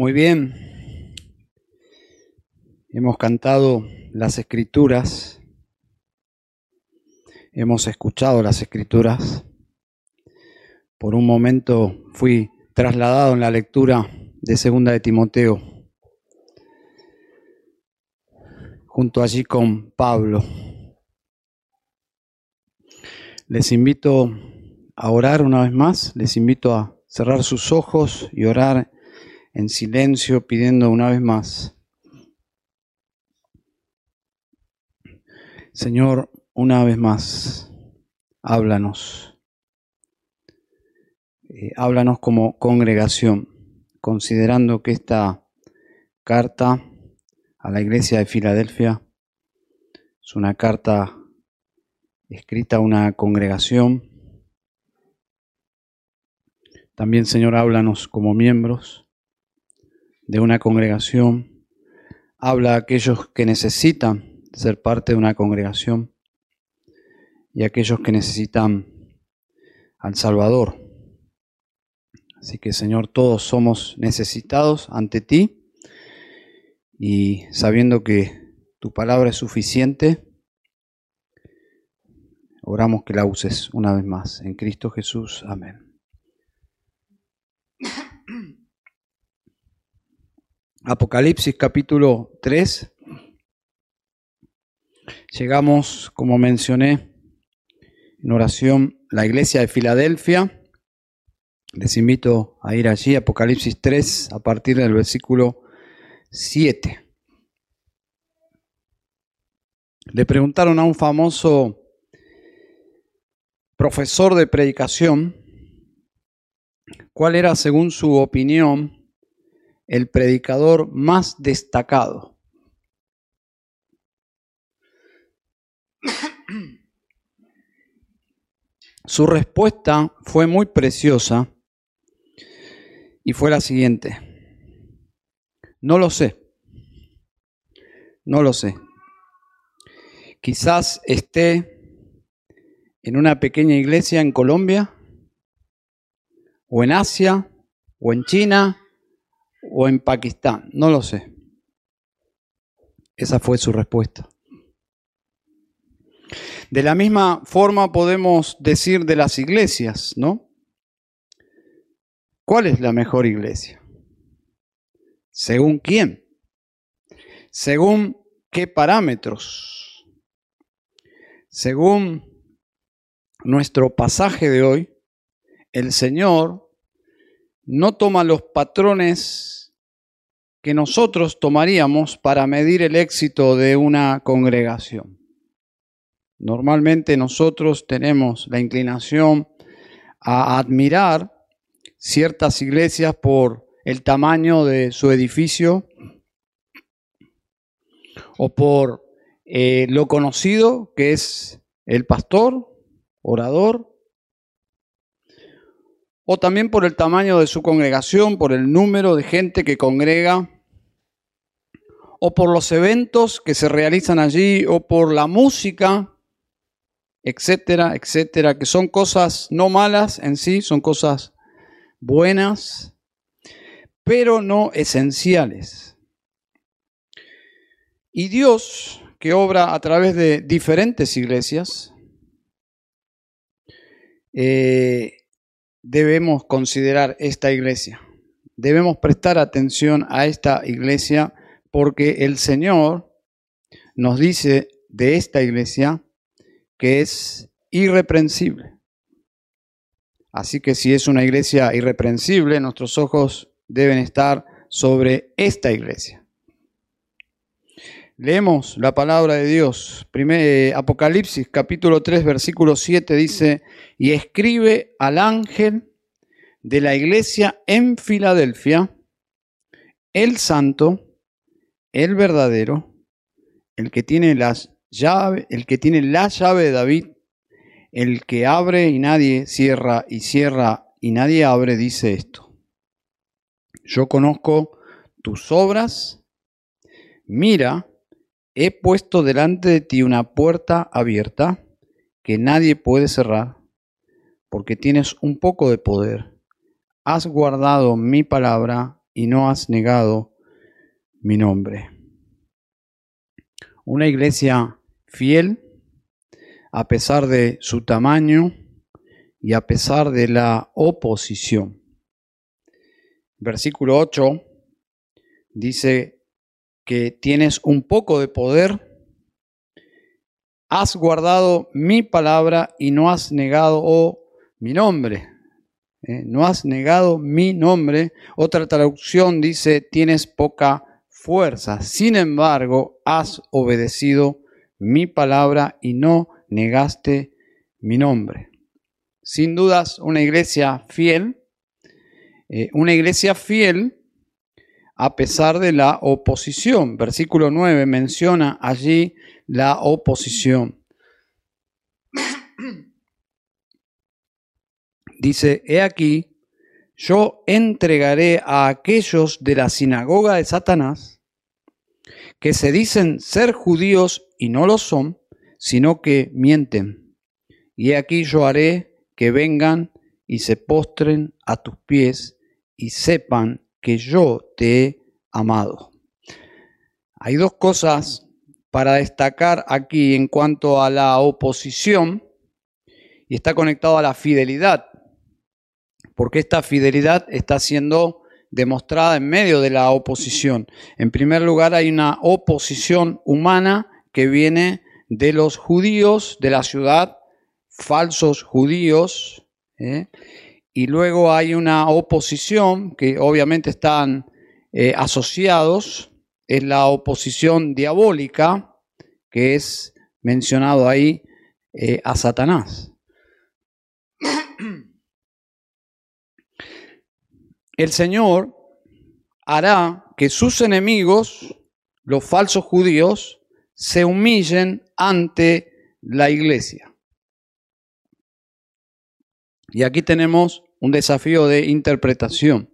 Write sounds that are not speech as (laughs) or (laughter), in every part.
Muy bien. Hemos cantado las escrituras. Hemos escuchado las escrituras. Por un momento fui trasladado en la lectura de Segunda de Timoteo, junto allí con Pablo. Les invito a orar una vez más, les invito a cerrar sus ojos y orar en silencio pidiendo una vez más. Señor, una vez más, háblanos. Eh, háblanos como congregación, considerando que esta carta a la iglesia de Filadelfia es una carta escrita a una congregación. También, Señor, háblanos como miembros de una congregación, habla a aquellos que necesitan ser parte de una congregación y a aquellos que necesitan al Salvador. Así que Señor, todos somos necesitados ante ti y sabiendo que tu palabra es suficiente, oramos que la uses una vez más. En Cristo Jesús. Amén. Apocalipsis capítulo 3. Llegamos, como mencioné, en oración, la iglesia de Filadelfia. Les invito a ir allí, Apocalipsis 3, a partir del versículo 7. Le preguntaron a un famoso profesor de predicación cuál era, según su opinión, el predicador más destacado. Su respuesta fue muy preciosa y fue la siguiente. No lo sé. No lo sé. Quizás esté en una pequeña iglesia en Colombia, o en Asia, o en China, o en Pakistán, no lo sé. Esa fue su respuesta. De la misma forma podemos decir de las iglesias, ¿no? ¿Cuál es la mejor iglesia? ¿Según quién? ¿Según qué parámetros? Según nuestro pasaje de hoy, el Señor no toma los patrones que nosotros tomaríamos para medir el éxito de una congregación. Normalmente nosotros tenemos la inclinación a admirar ciertas iglesias por el tamaño de su edificio o por eh, lo conocido que es el pastor, orador, o también por el tamaño de su congregación, por el número de gente que congrega, o por los eventos que se realizan allí, o por la música, etcétera, etcétera, que son cosas no malas en sí, son cosas buenas, pero no esenciales. Y Dios, que obra a través de diferentes iglesias, eh, debemos considerar esta iglesia. Debemos prestar atención a esta iglesia porque el Señor nos dice de esta iglesia que es irreprensible. Así que si es una iglesia irreprensible, nuestros ojos deben estar sobre esta iglesia. Leemos la palabra de Dios. Primer, eh, Apocalipsis capítulo 3 versículo 7 dice, y escribe al ángel de la iglesia en Filadelfia, el santo, el verdadero, el que tiene las llave, el que tiene la llave de David, el que abre y nadie cierra y cierra y nadie abre, dice esto. Yo conozco tus obras, mira, he puesto delante de ti una puerta abierta que nadie puede cerrar, porque tienes un poco de poder. Has guardado mi palabra y no has negado mi nombre. Una iglesia fiel, a pesar de su tamaño y a pesar de la oposición. Versículo 8 dice que tienes un poco de poder, has guardado mi palabra y no has negado mi nombre. ¿eh? no has negado mi nombre. Otra traducción dice, tienes poca fuerza. Sin embargo, has obedecido mi palabra y no negaste mi nombre. Sin dudas, una iglesia fiel, eh, una iglesia fiel a pesar de la oposición. Versículo 9 menciona allí la oposición. Dice, he aquí, yo entregaré a aquellos de la sinagoga de Satanás, que se dicen ser judíos y no lo son, sino que mienten. Y he aquí yo haré que vengan y se postren a tus pies y sepan que yo te he amado. Hay dos cosas para destacar aquí en cuanto a la oposición y está conectado a la fidelidad porque esta fidelidad está siendo demostrada en medio de la oposición. En primer lugar, hay una oposición humana que viene de los judíos de la ciudad, falsos judíos, ¿eh? Y luego hay una oposición que obviamente están eh, asociados, es la oposición diabólica, que es mencionado ahí eh, a Satanás. (clears throat) el Señor hará que sus enemigos, los falsos judíos, se humillen ante la iglesia. Y aquí tenemos un desafío de interpretación.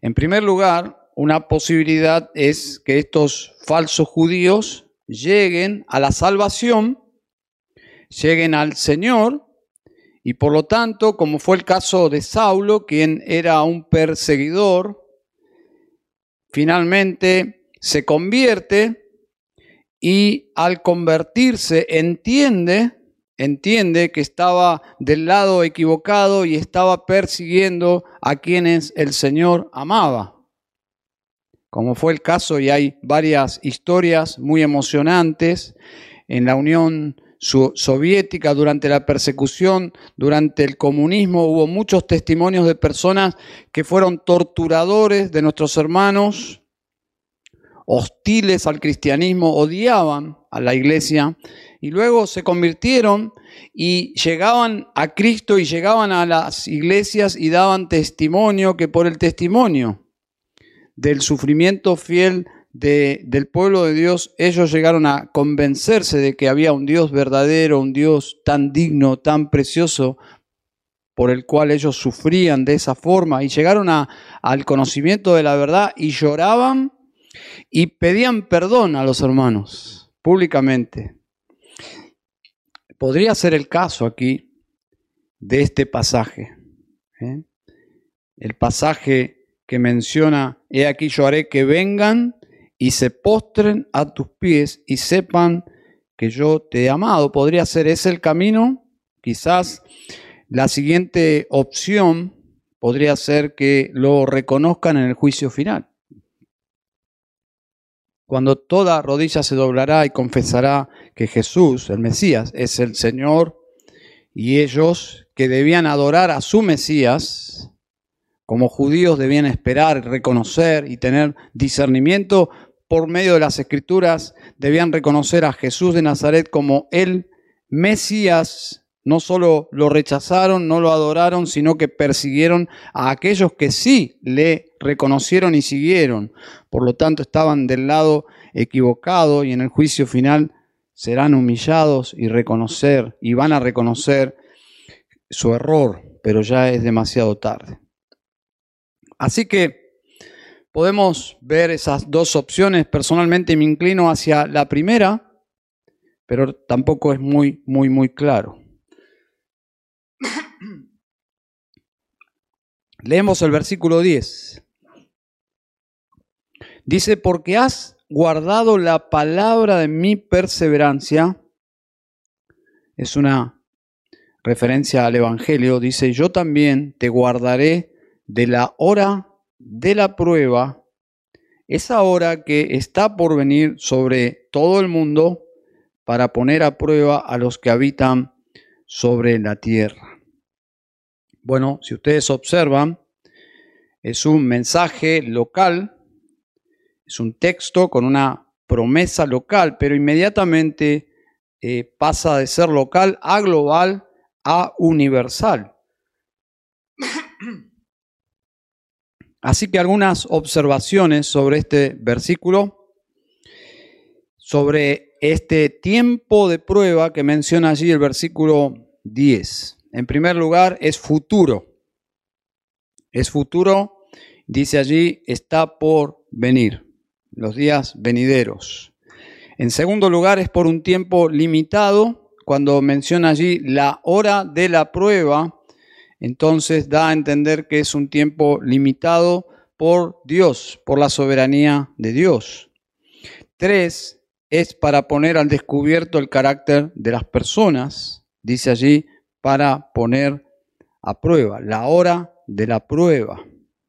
En primer lugar, una posibilidad es que estos falsos judíos lleguen a la salvación, lleguen al Señor y por lo tanto, como fue el caso de Saulo, quien era un perseguidor, finalmente se convierte y al convertirse entiende, entiende que estaba del lado equivocado y estaba persiguiendo a quienes el Señor amaba. Como fue el caso, y hay varias historias muy emocionantes en la Unión soviética, durante la persecución, durante el comunismo, hubo muchos testimonios de personas que fueron torturadores de nuestros hermanos, hostiles al cristianismo, odiaban a la iglesia y luego se convirtieron y llegaban a Cristo y llegaban a las iglesias y daban testimonio que por el testimonio del sufrimiento fiel del pueblo de Dios, ellos llegaron a convencerse de que había un Dios verdadero, un Dios tan digno, tan precioso, por el cual ellos sufrían de esa forma y llegaron a, al conocimiento de la verdad y lloraban y pedían perdón a los hermanos públicamente. Podría ser el caso aquí de este pasaje. ¿eh? El pasaje que menciona, he aquí yo haré que vengan y se postren a tus pies y sepan que yo te he amado. Podría ser ese el camino. Quizás la siguiente opción podría ser que lo reconozcan en el juicio final. Cuando toda rodilla se doblará y confesará que Jesús, el Mesías, es el Señor, y ellos que debían adorar a su Mesías, como judíos debían esperar, reconocer y tener discernimiento por medio de las escrituras debían reconocer a Jesús de Nazaret como el Mesías. No solo lo rechazaron, no lo adoraron, sino que persiguieron a aquellos que sí le reconocieron y siguieron. Por lo tanto, estaban del lado equivocado y en el juicio final serán humillados y reconocer y van a reconocer su error, pero ya es demasiado tarde. Así que Podemos ver esas dos opciones. Personalmente me inclino hacia la primera, pero tampoco es muy, muy, muy claro. Leemos el versículo 10. Dice, porque has guardado la palabra de mi perseverancia. Es una referencia al Evangelio. Dice, yo también te guardaré de la hora de la prueba, esa hora que está por venir sobre todo el mundo para poner a prueba a los que habitan sobre la tierra. Bueno, si ustedes observan, es un mensaje local, es un texto con una promesa local, pero inmediatamente eh, pasa de ser local a global a universal. (coughs) Así que algunas observaciones sobre este versículo, sobre este tiempo de prueba que menciona allí el versículo 10. En primer lugar, es futuro. Es futuro, dice allí, está por venir, los días venideros. En segundo lugar, es por un tiempo limitado. Cuando menciona allí la hora de la prueba, entonces da a entender que es un tiempo limitado por Dios, por la soberanía de Dios. Tres, es para poner al descubierto el carácter de las personas, dice allí, para poner a prueba, la hora de la prueba.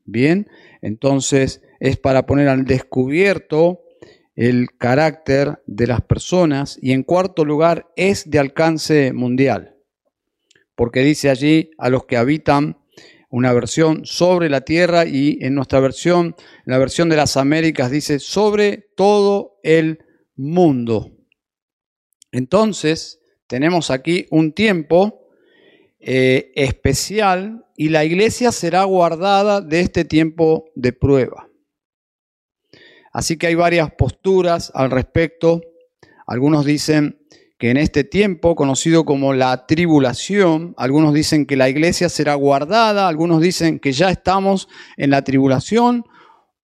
Bien, entonces es para poner al descubierto el carácter de las personas y en cuarto lugar es de alcance mundial, porque dice allí a los que habitan una versión sobre la tierra y en nuestra versión, la versión de las Américas dice sobre todo el mundo. Entonces, tenemos aquí un tiempo eh, especial y la iglesia será guardada de este tiempo de prueba. Así que hay varias posturas al respecto. Algunos dicen que en este tiempo, conocido como la tribulación, algunos dicen que la iglesia será guardada, algunos dicen que ya estamos en la tribulación,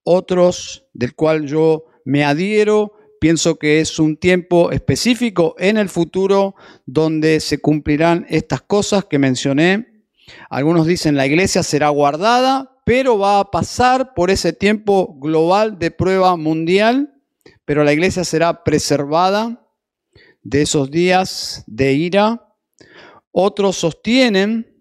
otros, del cual yo me adhiero, Pienso que es un tiempo específico en el futuro donde se cumplirán estas cosas que mencioné. Algunos dicen la iglesia será guardada, pero va a pasar por ese tiempo global de prueba mundial, pero la iglesia será preservada de esos días de ira. Otros sostienen,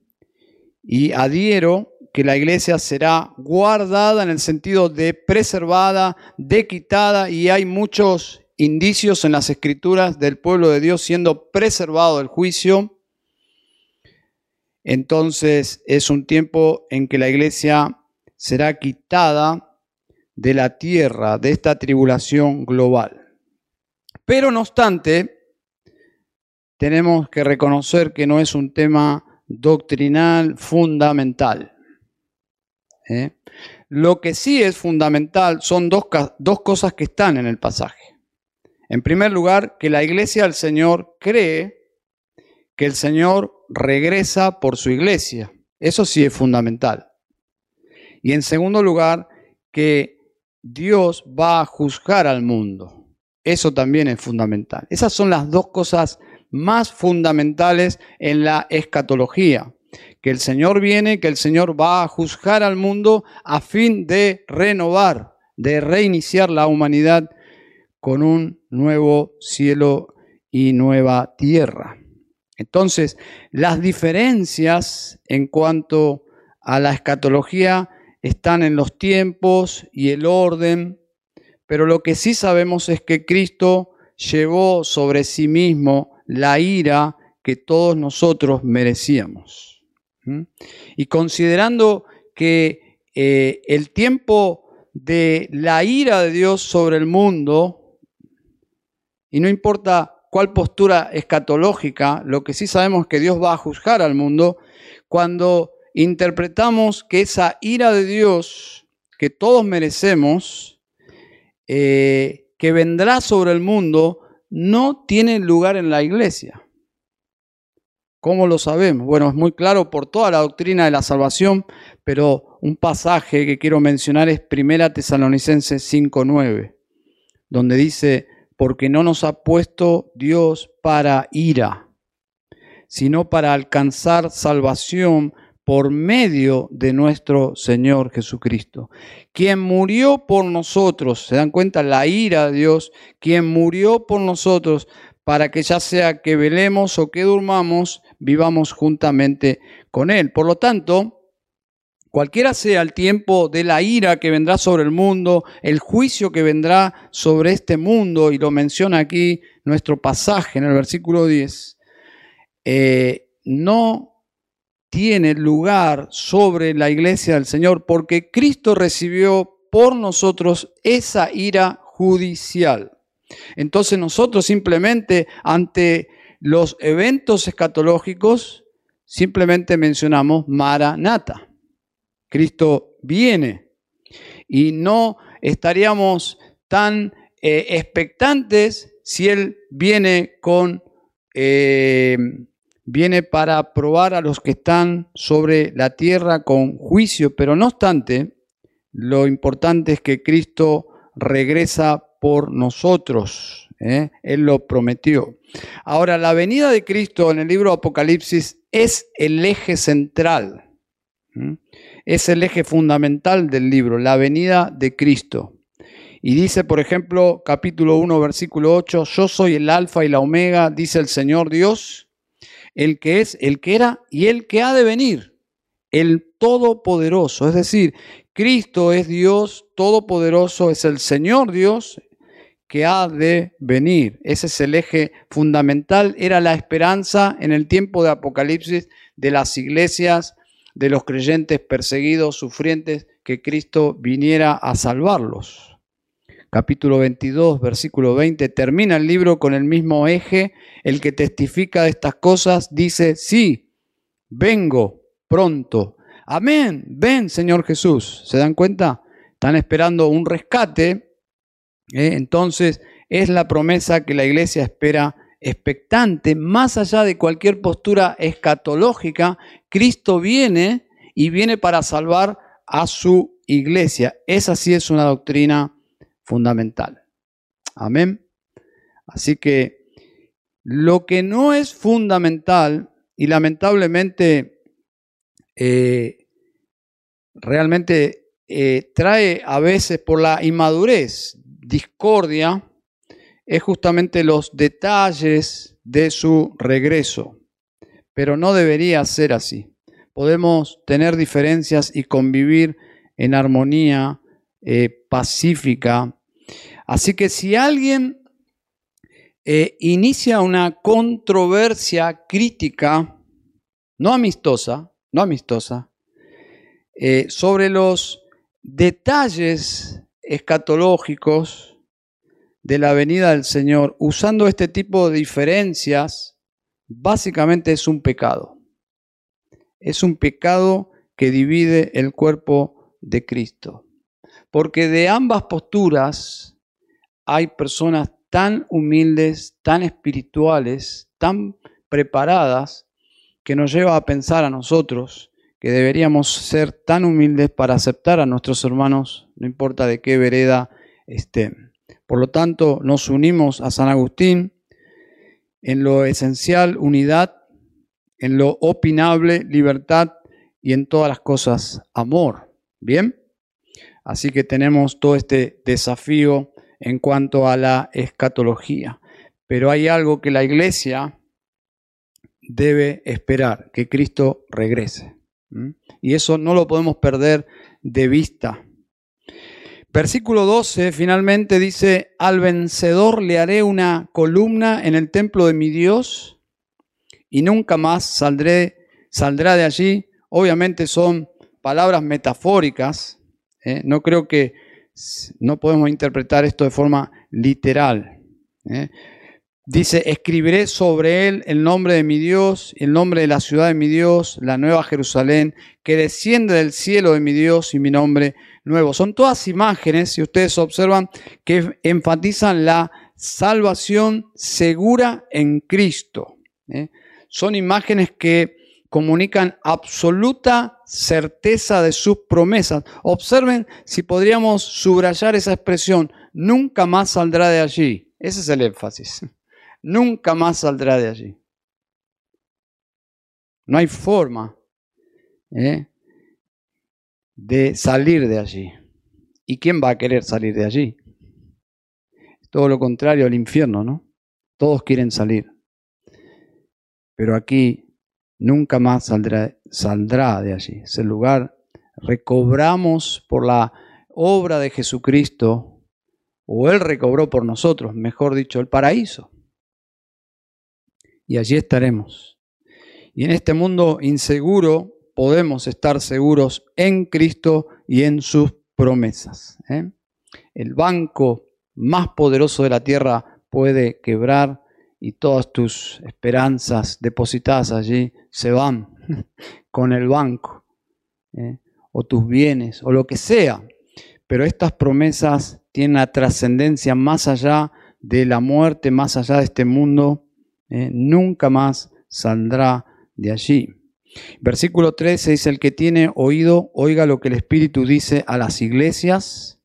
y adhiero, que la iglesia será guardada en el sentido de preservada, de quitada, y hay muchos indicios en las escrituras del pueblo de Dios siendo preservado del juicio. Entonces es un tiempo en que la iglesia será quitada de la tierra, de esta tribulación global. Pero no obstante, tenemos que reconocer que no es un tema doctrinal fundamental. ¿Eh? Lo que sí es fundamental son dos, dos cosas que están en el pasaje. En primer lugar, que la iglesia del Señor cree que el Señor regresa por su iglesia. Eso sí es fundamental. Y en segundo lugar, que Dios va a juzgar al mundo. Eso también es fundamental. Esas son las dos cosas más fundamentales en la escatología que el Señor viene, que el Señor va a juzgar al mundo a fin de renovar, de reiniciar la humanidad con un nuevo cielo y nueva tierra. Entonces, las diferencias en cuanto a la escatología están en los tiempos y el orden, pero lo que sí sabemos es que Cristo llevó sobre sí mismo la ira que todos nosotros merecíamos. Y considerando que eh, el tiempo de la ira de Dios sobre el mundo, y no importa cuál postura escatológica, lo que sí sabemos es que Dios va a juzgar al mundo, cuando interpretamos que esa ira de Dios que todos merecemos, eh, que vendrá sobre el mundo, no tiene lugar en la iglesia. ¿Cómo lo sabemos? Bueno, es muy claro por toda la doctrina de la salvación, pero un pasaje que quiero mencionar es Primera Tesalonicenses 5:9, donde dice, porque no nos ha puesto Dios para ira, sino para alcanzar salvación por medio de nuestro Señor Jesucristo, quien murió por nosotros, se dan cuenta la ira de Dios, quien murió por nosotros para que ya sea que velemos o que durmamos, vivamos juntamente con Él. Por lo tanto, cualquiera sea el tiempo de la ira que vendrá sobre el mundo, el juicio que vendrá sobre este mundo, y lo menciona aquí nuestro pasaje en el versículo 10, eh, no tiene lugar sobre la iglesia del Señor porque Cristo recibió por nosotros esa ira judicial. Entonces nosotros simplemente ante los eventos escatológicos simplemente mencionamos Maranata. Cristo viene y no estaríamos tan eh, expectantes si Él viene con eh, viene para probar a los que están sobre la tierra con juicio, pero no obstante, lo importante es que Cristo regresa por nosotros. ¿Eh? Él lo prometió. Ahora, la venida de Cristo en el libro Apocalipsis es el eje central, es el eje fundamental del libro, la venida de Cristo. Y dice, por ejemplo, capítulo 1, versículo 8, yo soy el alfa y la omega, dice el Señor Dios el que es, el que era y el que ha de venir, el Todopoderoso. Es decir, Cristo es Dios Todopoderoso, es el Señor Dios que ha de venir. Ese es el eje fundamental, era la esperanza en el tiempo de Apocalipsis de las iglesias, de los creyentes perseguidos, sufrientes, que Cristo viniera a salvarlos capítulo 22, versículo 20, termina el libro con el mismo eje. El que testifica de estas cosas dice, sí, vengo pronto. Amén, ven Señor Jesús. ¿Se dan cuenta? Están esperando un rescate. ¿Eh? Entonces es la promesa que la iglesia espera expectante, más allá de cualquier postura escatológica, Cristo viene y viene para salvar a su iglesia. Esa sí es una doctrina fundamental. Amén. Así que lo que no es fundamental y lamentablemente eh, realmente eh, trae a veces por la inmadurez discordia es justamente los detalles de su regreso. Pero no debería ser así. Podemos tener diferencias y convivir en armonía eh, pacífica Así que si alguien eh, inicia una controversia crítica, no amistosa, no amistosa, eh, sobre los detalles escatológicos de la venida del Señor, usando este tipo de diferencias, básicamente es un pecado. Es un pecado que divide el cuerpo de Cristo. Porque de ambas posturas hay personas tan humildes, tan espirituales, tan preparadas, que nos lleva a pensar a nosotros que deberíamos ser tan humildes para aceptar a nuestros hermanos, no importa de qué vereda estén. Por lo tanto, nos unimos a San Agustín en lo esencial, unidad, en lo opinable, libertad y en todas las cosas, amor. ¿Bien? Así que tenemos todo este desafío en cuanto a la escatología. Pero hay algo que la iglesia debe esperar, que Cristo regrese. Y eso no lo podemos perder de vista. Versículo 12 finalmente dice, al vencedor le haré una columna en el templo de mi Dios y nunca más saldré, saldrá de allí. Obviamente son palabras metafóricas. ¿eh? No creo que no podemos interpretar esto de forma literal. ¿eh? Dice, escribiré sobre él el nombre de mi Dios, el nombre de la ciudad de mi Dios, la nueva Jerusalén, que desciende del cielo de mi Dios y mi nombre nuevo. Son todas imágenes, si ustedes observan, que enfatizan la salvación segura en Cristo. ¿eh? Son imágenes que comunican absoluta certeza de sus promesas. Observen si podríamos subrayar esa expresión, nunca más saldrá de allí. Ese es el énfasis. Nunca más saldrá de allí. No hay forma ¿eh? de salir de allí. ¿Y quién va a querer salir de allí? Todo lo contrario al infierno, ¿no? Todos quieren salir. Pero aquí nunca más saldrá, saldrá de allí. Ese lugar recobramos por la obra de Jesucristo, o Él recobró por nosotros, mejor dicho, el paraíso. Y allí estaremos. Y en este mundo inseguro podemos estar seguros en Cristo y en sus promesas. ¿eh? El banco más poderoso de la tierra puede quebrar y todas tus esperanzas depositadas allí se van (laughs) con el banco, ¿eh? o tus bienes, o lo que sea. Pero estas promesas tienen la trascendencia más allá de la muerte, más allá de este mundo. ¿Eh? Nunca más saldrá de allí. Versículo 13 dice, el que tiene oído, oiga lo que el Espíritu dice a las iglesias.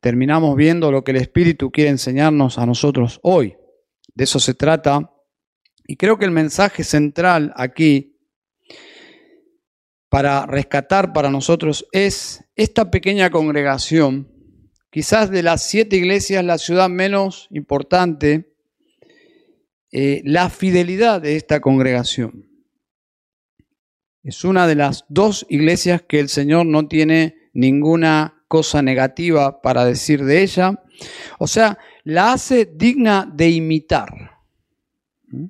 Terminamos viendo lo que el Espíritu quiere enseñarnos a nosotros hoy. De eso se trata. Y creo que el mensaje central aquí para rescatar para nosotros es esta pequeña congregación, quizás de las siete iglesias, la ciudad menos importante, eh, la fidelidad de esta congregación. Es una de las dos iglesias que el Señor no tiene ninguna cosa negativa para decir de ella. O sea, la hace digna de imitar. ¿Mm?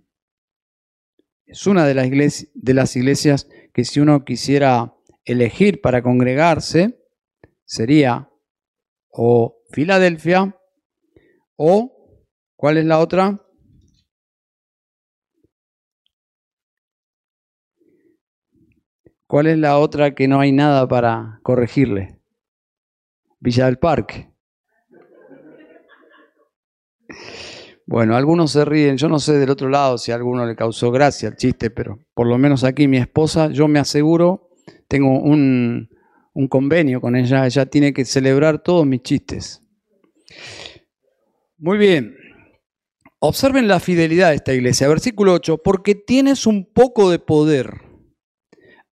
Es una de las, iglesias, de las iglesias que si uno quisiera elegir para congregarse, sería o Filadelfia o, ¿cuál es la otra? ¿Cuál es la otra que no hay nada para corregirle? Villa del Parque. Bueno, algunos se ríen, yo no sé del otro lado si a alguno le causó gracia el chiste, pero por lo menos aquí mi esposa, yo me aseguro, tengo un, convenio con ella, ella tiene que celebrar todos mis chistes. Muy bien, observen la fidelidad de esta iglesia, versículo 8, porque tienes un poco de poder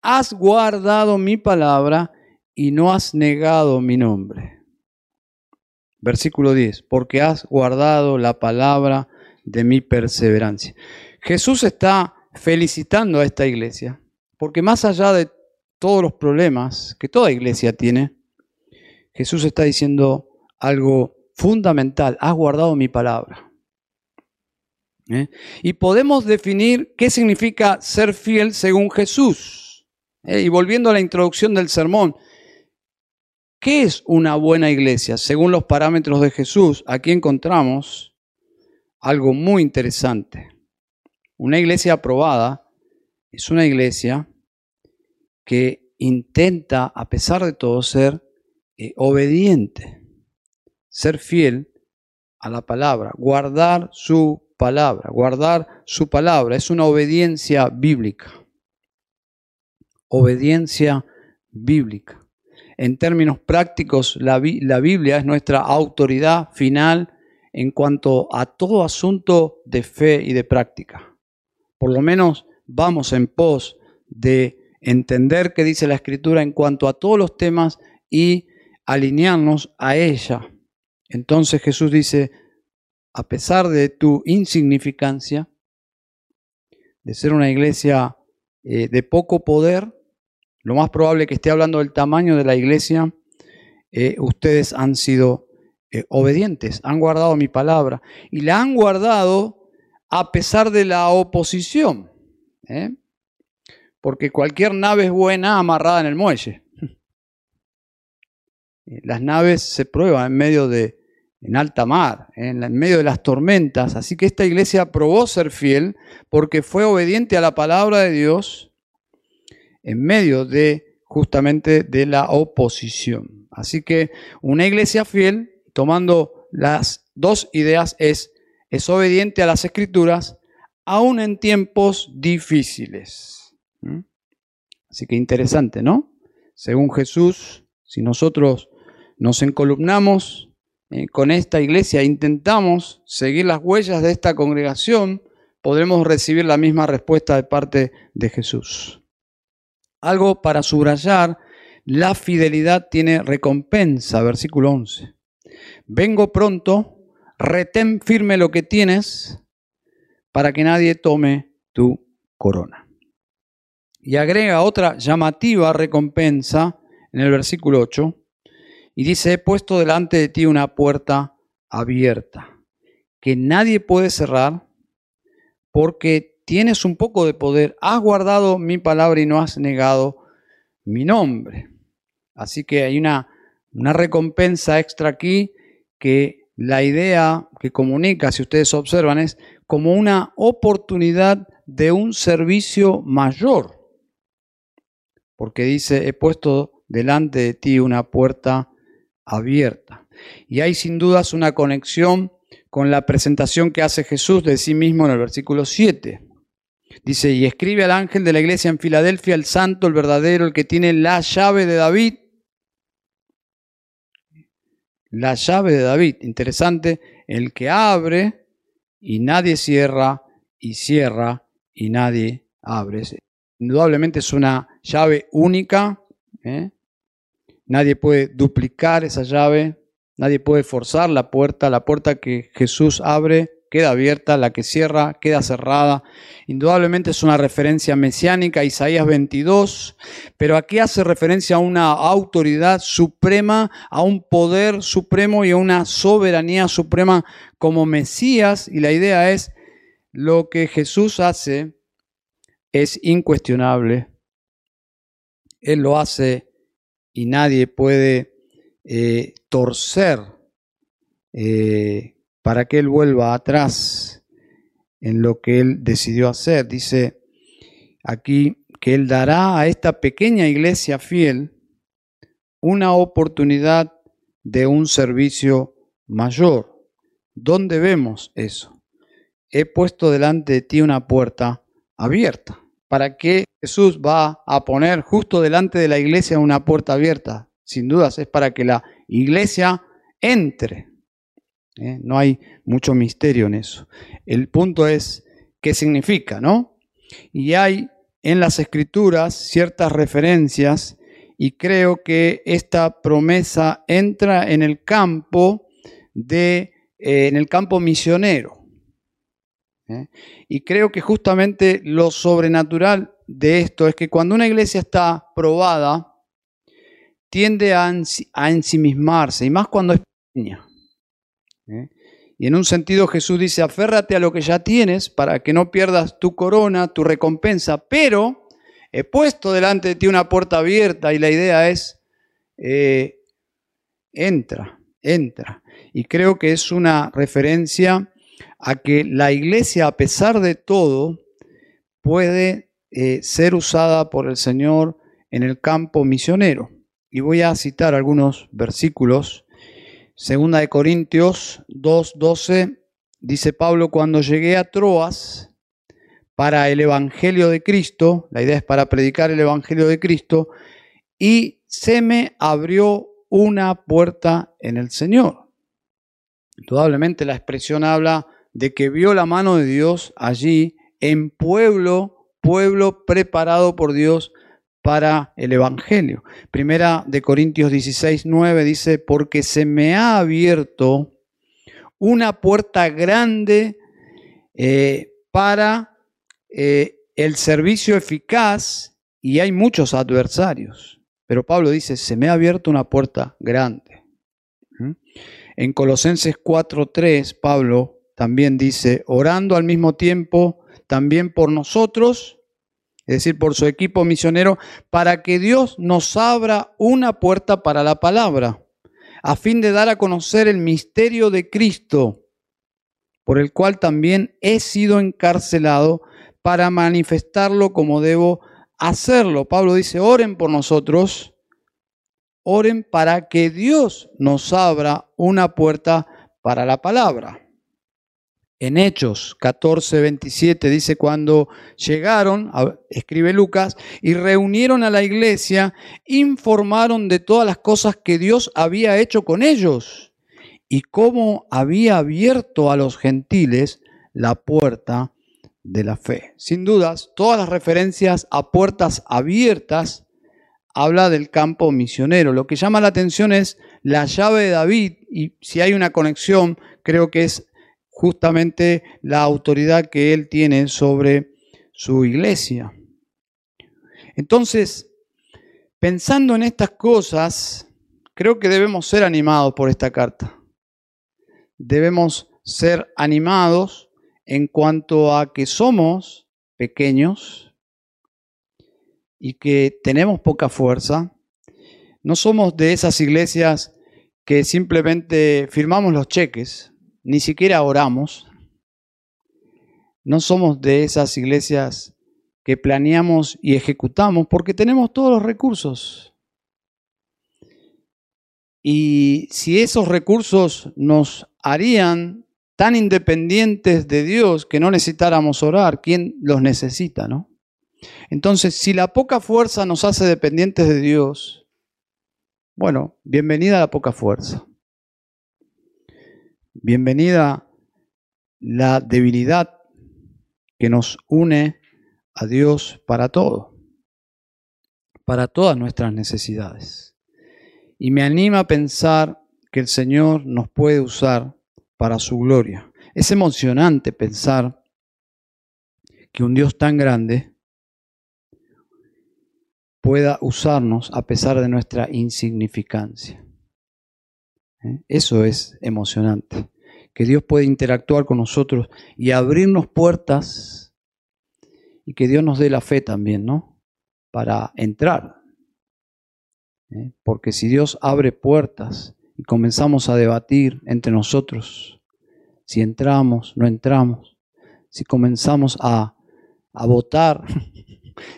has guardado mi palabra y no has negado mi nombre. Versículo 10, porque has guardado la palabra de mi perseverancia. Jesús está felicitando a esta iglesia, porque más allá de todos los problemas que toda iglesia tiene, Jesús está diciendo algo fundamental, has guardado mi palabra. ¿Eh? Y podemos definir qué significa ser fiel según Jesús. Eh, y volviendo a la introducción del sermón, ¿qué es una buena iglesia? Según los parámetros de Jesús, aquí encontramos algo muy interesante. Una iglesia aprobada es una iglesia que intenta, a pesar de todo, ser eh, obediente, ser fiel a la palabra, guardar su palabra, guardar su palabra. Es una obediencia bíblica obediencia bíblica. En términos prácticos, la, Biblia es nuestra autoridad final en cuanto a todo asunto de fe y de práctica. Por lo menos vamos en pos de entender qué dice la Escritura en cuanto a todos los temas y alinearnos a ella. Entonces Jesús dice, a pesar de tu insignificancia, de ser una iglesia eh, de poco poder, lo más probable que esté hablando del tamaño de la iglesia, eh, ustedes han sido eh, obedientes, han guardado mi palabra y la han guardado a pesar de la oposición. Porque cualquier nave es buena amarrada en el muelle. (laughs) Las naves se prueban en medio de, en alta mar, en, medio de las tormentas. Así que esta iglesia probó ser fiel porque fue obediente a la palabra de Dios en medio de justamente de la oposición. Así que una iglesia fiel, tomando las dos ideas, es, es obediente a las escrituras, aún en tiempos difíciles. ¿Mm? Así que interesante, ¿no? Según Jesús, si nosotros nos encolumnamos eh, con esta iglesia, intentamos seguir las huellas de esta congregación, podremos recibir la misma respuesta de parte de Jesús. Algo para subrayar, la fidelidad tiene recompensa, versículo 11. Vengo pronto, retén firme lo que tienes para que nadie tome tu corona. Y agrega otra llamativa recompensa en el versículo 8 y dice, he puesto delante de ti una puerta abierta que nadie puede cerrar porque tienes un poco de poder, has guardado mi palabra y no has negado mi nombre. Así que hay una, una recompensa extra aquí que la idea que comunica, si ustedes observan, es como una oportunidad de un servicio mayor. Porque dice, he puesto delante de ti una puerta abierta. Y hay sin dudas una conexión con la presentación que hace Jesús de sí mismo en el versículo 7. Dice, y escribe al ángel de la iglesia en Filadelfia, el santo, el verdadero, el que tiene la llave de David. La llave de David, interesante, el que abre y nadie cierra, y cierra y nadie abre. Indudablemente es una llave única, ¿eh? Nadie puede duplicar esa llave, nadie puede forzar la puerta, la puerta que Jesús abre queda abierta, la que cierra queda cerrada. Indudablemente es una referencia mesiánica, Isaías 22, pero aquí hace referencia a una autoridad suprema, a un poder supremo y a una soberanía suprema como Mesías. Y la idea es, lo que Jesús hace es incuestionable. Él lo hace y nadie puede eh, torcer. Eh, para que Él vuelva atrás en lo que Él decidió hacer. Dice aquí que Él dará a esta pequeña iglesia fiel una oportunidad de un servicio mayor. ¿Dónde vemos eso? He puesto delante de ti una puerta abierta. ¿Para qué Jesús va a poner justo delante de la iglesia una puerta abierta? Sin dudas es para que la iglesia entre ¿eh? No hay mucho misterio en eso. El punto es qué significa, ¿no? Y hay en las escrituras ciertas referencias y creo que esta promesa entra en el campo de, eh, en el campo misionero. ¿Eh? Y creo que justamente lo sobrenatural de esto es que cuando una iglesia está probada, tiende a, ensimismarse, y más cuando es pequeña. ¿eh? Y en un sentido Jesús dice, aférrate a lo que ya tienes para que no pierdas tu corona, tu recompensa, pero he puesto delante de ti una puerta abierta y la idea es, eh, entra, entra. Y creo que es una referencia a que la iglesia, a pesar de todo, puede eh, ser usada por el Señor en el campo misionero. Y voy a citar algunos versículos Segunda de Corintios 2:12 dice Pablo, cuando llegué a Troas para el Evangelio de Cristo, la idea es para predicar el Evangelio de Cristo, y se me abrió una puerta en el Señor. Indudablemente la expresión habla de que vio la mano de Dios allí en pueblo, pueblo preparado por Dios para el Evangelio. Primera de Corintios 16, 9 dice, porque se me ha abierto una puerta grande eh, para eh, el servicio eficaz y hay muchos adversarios. Pero Pablo dice, se me ha abierto una puerta grande. ¿Mm? En Colosenses 4.3, Pablo también dice, orando al mismo tiempo también por nosotros es decir, por su equipo misionero, para que Dios nos abra una puerta para la palabra, a fin de dar a conocer el misterio de Cristo, por el cual también he sido encarcelado para manifestarlo como debo hacerlo. Pablo dice, oren por nosotros, oren para que Dios nos abra una puerta para la palabra. En Hechos 14, 27 dice, cuando llegaron, escribe Lucas, y reunieron a la iglesia, informaron de todas las cosas que Dios había hecho con ellos y cómo había abierto a los gentiles la puerta de la fe. Sin dudas, todas las referencias a puertas abiertas habla del campo misionero. Lo que llama la atención es la llave de David y si hay una conexión, creo que es justamente la autoridad que él tiene sobre su iglesia. Entonces, pensando en estas cosas, creo que debemos ser animados por esta carta. Debemos ser animados en cuanto a que somos pequeños y que tenemos poca fuerza. No somos de esas iglesias que simplemente firmamos los cheques, ni siquiera oramos. No somos de esas iglesias que planeamos y ejecutamos porque tenemos todos los recursos. Y si esos recursos nos harían tan independientes de Dios que no necesitáramos orar, ¿quién los necesita, no? Entonces, si la poca fuerza nos hace dependientes de Dios, bueno, bienvenida la poca fuerza. Bienvenida la debilidad que nos une a Dios para todo, para todas nuestras necesidades. Y me anima a pensar que el Señor nos puede usar para su gloria. Es emocionante pensar que un Dios tan grande pueda usarnos a pesar de nuestra insignificancia. ¿Eh? Eso es emocionante, que Dios puede interactuar con nosotros y abrirnos puertas y que Dios nos dé la fe también, ¿no? Para entrar. ¿Eh? Porque si Dios abre puertas y comenzamos a debatir entre nosotros, si entramos, no entramos, si comenzamos a, a votar, (laughs)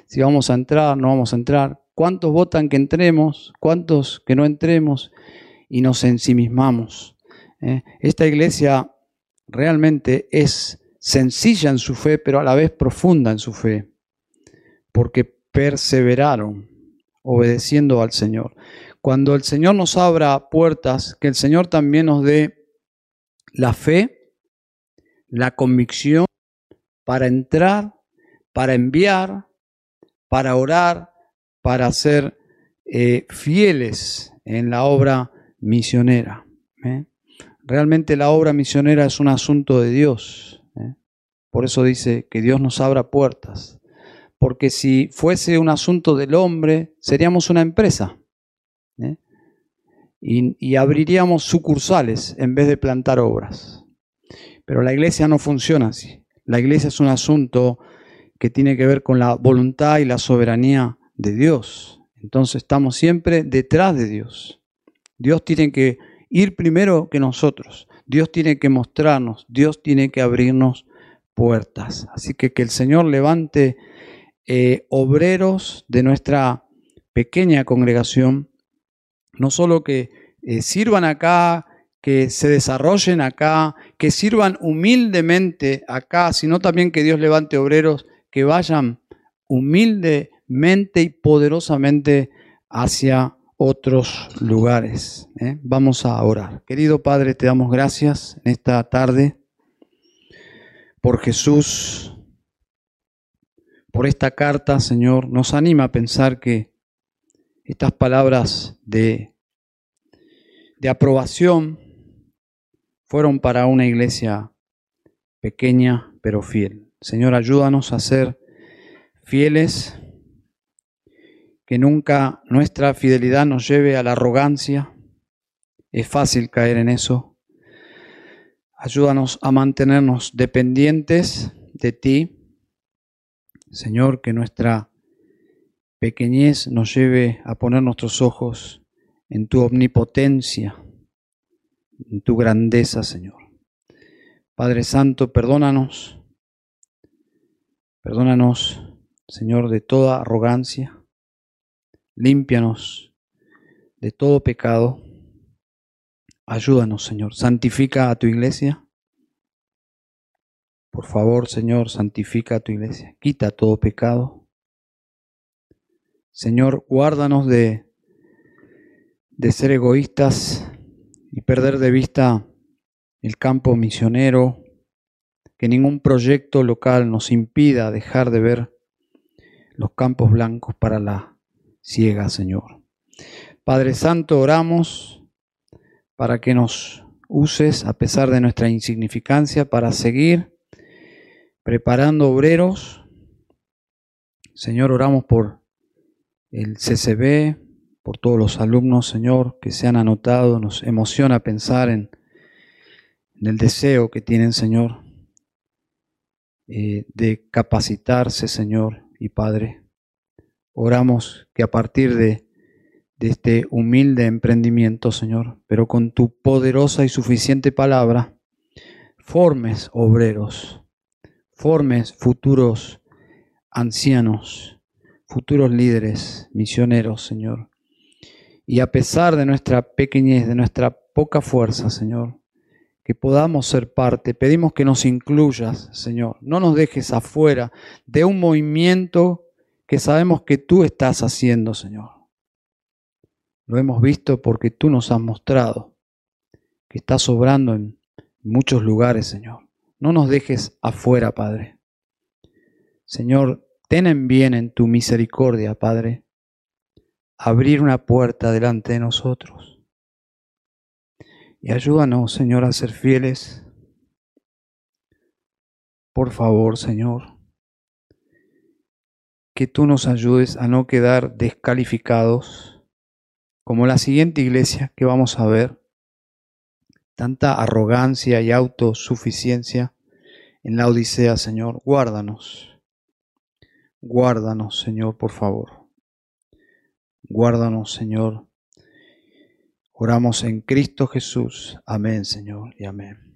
si vamos a entrar, no vamos a entrar, cuántos votan que entremos, cuántos que no entremos y nos ensimismamos. ¿eh? Esta iglesia realmente es sencilla en su fe, pero a la vez profunda en su fe, porque perseveraron obedeciendo al Señor. Cuando el Señor nos abra puertas, que el Señor también nos dé la fe, la convicción para entrar, para enviar, para orar, para ser eh, fieles en la obra misionera. ¿eh? Realmente la obra misionera es un asunto de Dios. ¿eh? Por eso dice que Dios nos abra puertas. Porque si fuese un asunto del hombre, seríamos una empresa. Y, abriríamos sucursales en vez de plantar obras. Pero la iglesia no funciona así. La iglesia es un asunto que tiene que ver con la voluntad y la soberanía de Dios. Entonces estamos siempre detrás de Dios. Dios tiene que ir primero que nosotros. Dios tiene que mostrarnos. Dios tiene que abrirnos puertas. Así que que el Señor levante eh, obreros de nuestra pequeña congregación no solo que eh, sirvan acá, que se desarrollen acá, que sirvan humildemente acá, sino también que Dios levante obreros que vayan humildemente y poderosamente hacia otros lugares. ¿eh? Vamos a orar. Querido Padre, te damos gracias en esta tarde por Jesús, por esta carta, Señor. Nos anima a pensar que estas palabras de, de aprobación fueron para una iglesia pequeña pero fiel. Señor, ayúdanos a ser fieles, que nunca nuestra fidelidad nos lleve a la arrogancia. Es fácil caer en eso. Ayúdanos a mantenernos dependientes de ti. Señor, que nuestra pequeñez nos lleve a poner nuestros ojos en tu omnipotencia, en tu grandeza, Señor. Padre Santo, perdónanos, perdónanos, Señor, de toda arrogancia, límpianos de todo pecado, ayúdanos, Señor, santifica a tu iglesia. Por favor, Señor, santifica a tu iglesia, quita todo pecado. Señor, guárdanos de, de ser egoístas y perder de vista el campo misionero, que ningún proyecto local nos impida dejar de ver los campos blancos para la ciega, Señor. Padre Santo, oramos para que nos uses, a pesar de nuestra insignificancia, para seguir preparando obreros. Señor, oramos por el CCB, por todos los alumnos, Señor, que se han anotado. Nos emociona pensar en, el deseo que tienen, Señor, eh, de capacitarse, Señor y Padre. Oramos que a partir de de este humilde emprendimiento, Señor, pero con tu poderosa y suficiente palabra, formes obreros, formes futuros ancianos, futuros líderes, misioneros, Señor. Y a pesar de nuestra pequeñez, de nuestra poca fuerza, Señor, que podamos ser parte, pedimos que nos incluyas, Señor. No nos dejes afuera de un movimiento que sabemos que tú estás haciendo, Señor. Lo hemos visto porque tú nos has mostrado que estás sobrando en muchos lugares, Señor. No nos dejes afuera, Padre. Señor, ten en bien en tu misericordia, Padre, abrir una puerta delante de nosotros. Y ayúdanos, Señor, a ser fieles. Por favor, Señor, que tú nos ayudes a no quedar descalificados como la siguiente iglesia que vamos a ver, tanta arrogancia y autosuficiencia en la Odisea, Señor, guárdanos. Guárdanos, Señor, por favor. Guárdanos, Señor. Oramos en Cristo Jesús. Amén, Señor, y amén.